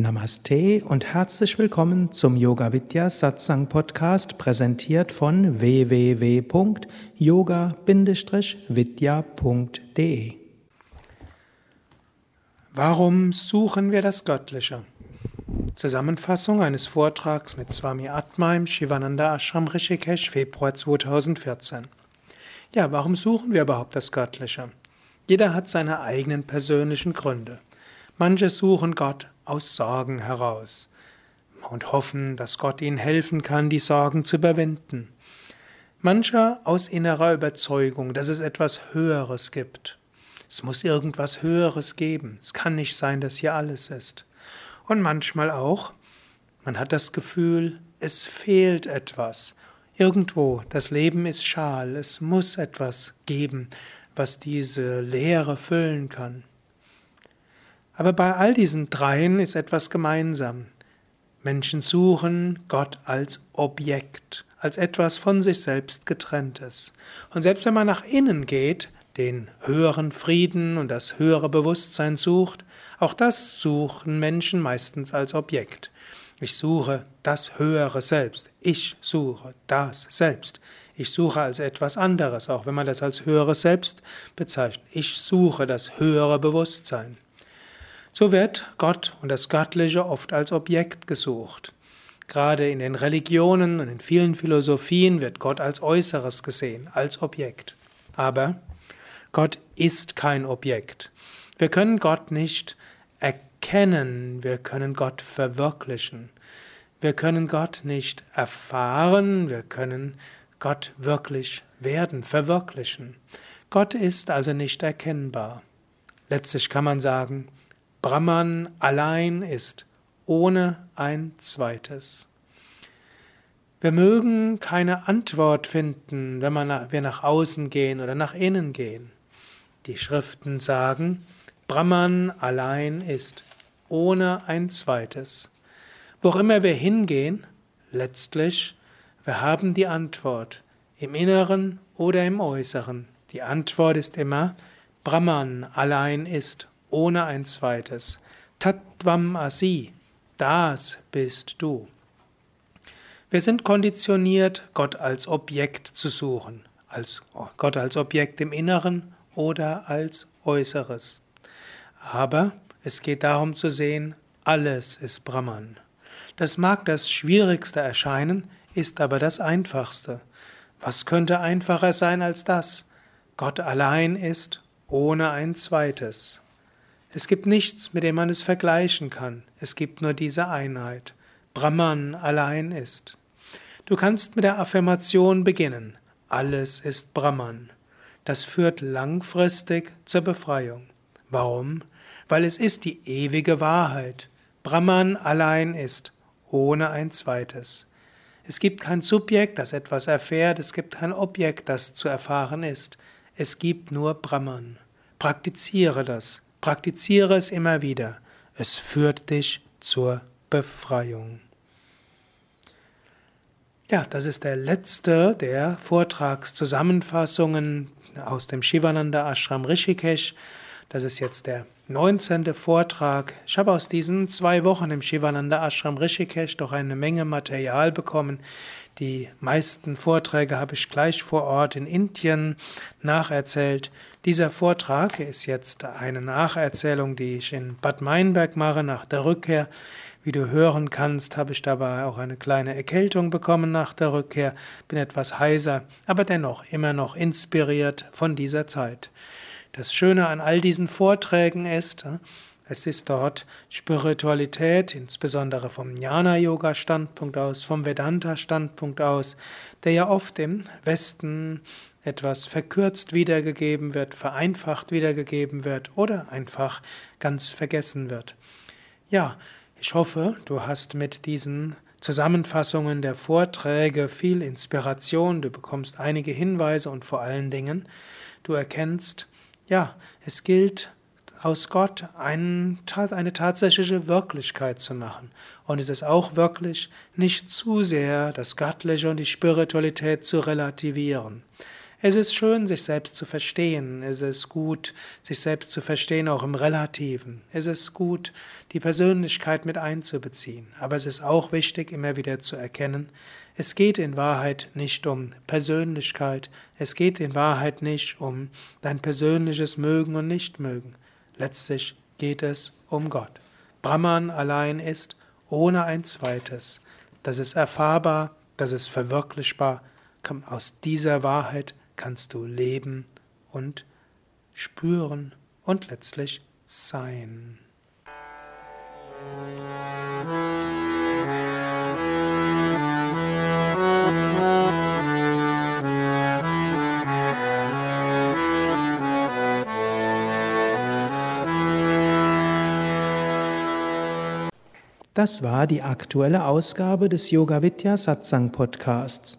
Namaste und herzlich willkommen zum Yoga Vidya Satsang Podcast, präsentiert von www.yoga-vidya.de. Warum suchen wir das Göttliche? Zusammenfassung eines Vortrags mit Swami Atma im Shivananda Ashram Rishikesh, Februar 2014. Ja, warum suchen wir überhaupt das Göttliche? Jeder hat seine eigenen persönlichen Gründe. Manche suchen Gott aus Sorgen heraus und hoffen, dass Gott ihnen helfen kann, die Sorgen zu überwinden. Mancher aus innerer Überzeugung, dass es etwas Höheres gibt. Es muss irgendwas Höheres geben. Es kann nicht sein, dass hier alles ist. Und manchmal auch, man hat das Gefühl, es fehlt etwas. Irgendwo, das Leben ist schal, es muss etwas geben, was diese Leere füllen kann. Aber bei all diesen dreien ist etwas gemeinsam. Menschen suchen Gott als Objekt, als etwas von sich selbst getrenntes. Und selbst wenn man nach innen geht, den höheren Frieden und das höhere Bewusstsein sucht, auch das suchen Menschen meistens als Objekt. Ich suche das höhere Selbst. Ich suche das Selbst. Ich suche als etwas anderes, auch wenn man das als höheres Selbst bezeichnet. Ich suche das höhere Bewusstsein. So wird Gott und das Göttliche oft als Objekt gesucht. Gerade in den Religionen und in vielen Philosophien wird Gott als Äußeres gesehen, als Objekt. Aber Gott ist kein Objekt. Wir können Gott nicht erkennen, wir können Gott verwirklichen. Wir können Gott nicht erfahren, wir können Gott wirklich werden, verwirklichen. Gott ist also nicht erkennbar. Letztlich kann man sagen, Brahman allein ist, ohne ein zweites. Wir mögen keine Antwort finden, wenn wir nach außen gehen oder nach innen gehen. Die Schriften sagen, Brahman allein ist, ohne ein zweites. Wo immer wir hingehen, letztlich, wir haben die Antwort, im Inneren oder im Äußeren. Die Antwort ist immer, Brahman allein ist, ohne ein zweites. Tattvam Asi, das bist du. Wir sind konditioniert, Gott als Objekt zu suchen, als Gott als Objekt im Inneren oder als Äußeres. Aber es geht darum zu sehen, alles ist Brahman. Das mag das Schwierigste erscheinen, ist aber das Einfachste. Was könnte einfacher sein als das? Gott allein ist ohne ein zweites. Es gibt nichts, mit dem man es vergleichen kann. Es gibt nur diese Einheit. Brahman allein ist. Du kannst mit der Affirmation beginnen. Alles ist Brahman. Das führt langfristig zur Befreiung. Warum? Weil es ist die ewige Wahrheit. Brahman allein ist, ohne ein zweites. Es gibt kein Subjekt, das etwas erfährt, es gibt kein Objekt, das zu erfahren ist. Es gibt nur Brahman. Praktiziere das. Praktiziere es immer wieder. Es führt dich zur Befreiung. Ja, das ist der letzte der Vortragszusammenfassungen aus dem Shivananda Ashram Rishikesh. Das ist jetzt der 19. Vortrag. Ich habe aus diesen zwei Wochen im Shivananda Ashram Rishikesh doch eine Menge Material bekommen. Die meisten Vorträge habe ich gleich vor Ort in Indien nacherzählt. Dieser Vortrag ist jetzt eine Nacherzählung, die ich in Bad Meinberg mache nach der Rückkehr. Wie du hören kannst, habe ich dabei auch eine kleine Erkältung bekommen nach der Rückkehr, bin etwas heiser, aber dennoch immer noch inspiriert von dieser Zeit. Das Schöne an all diesen Vorträgen ist, äh, es ist dort Spiritualität, insbesondere vom Jnana-Yoga-Standpunkt aus, vom Vedanta-Standpunkt aus, der ja oft im Westen etwas verkürzt wiedergegeben wird, vereinfacht wiedergegeben wird oder einfach ganz vergessen wird. Ja, ich hoffe, du hast mit diesen Zusammenfassungen der Vorträge viel Inspiration, du bekommst einige Hinweise und vor allen Dingen, du erkennst, ja, es gilt aus Gott eine tatsächliche Wirklichkeit zu machen. Und es ist auch wirklich nicht zu sehr das Göttliche und die Spiritualität zu relativieren. Es ist schön, sich selbst zu verstehen. Es ist gut, sich selbst zu verstehen, auch im Relativen. Es ist gut, die Persönlichkeit mit einzubeziehen. Aber es ist auch wichtig, immer wieder zu erkennen, es geht in Wahrheit nicht um Persönlichkeit. Es geht in Wahrheit nicht um dein persönliches Mögen und Nichtmögen. Letztlich geht es um Gott. Brahman allein ist ohne ein zweites. Das ist erfahrbar, das ist verwirklichbar. Aus dieser Wahrheit kannst du leben und spüren und letztlich sein. Das war die aktuelle Ausgabe des Yoga Vidya Satsang Podcasts.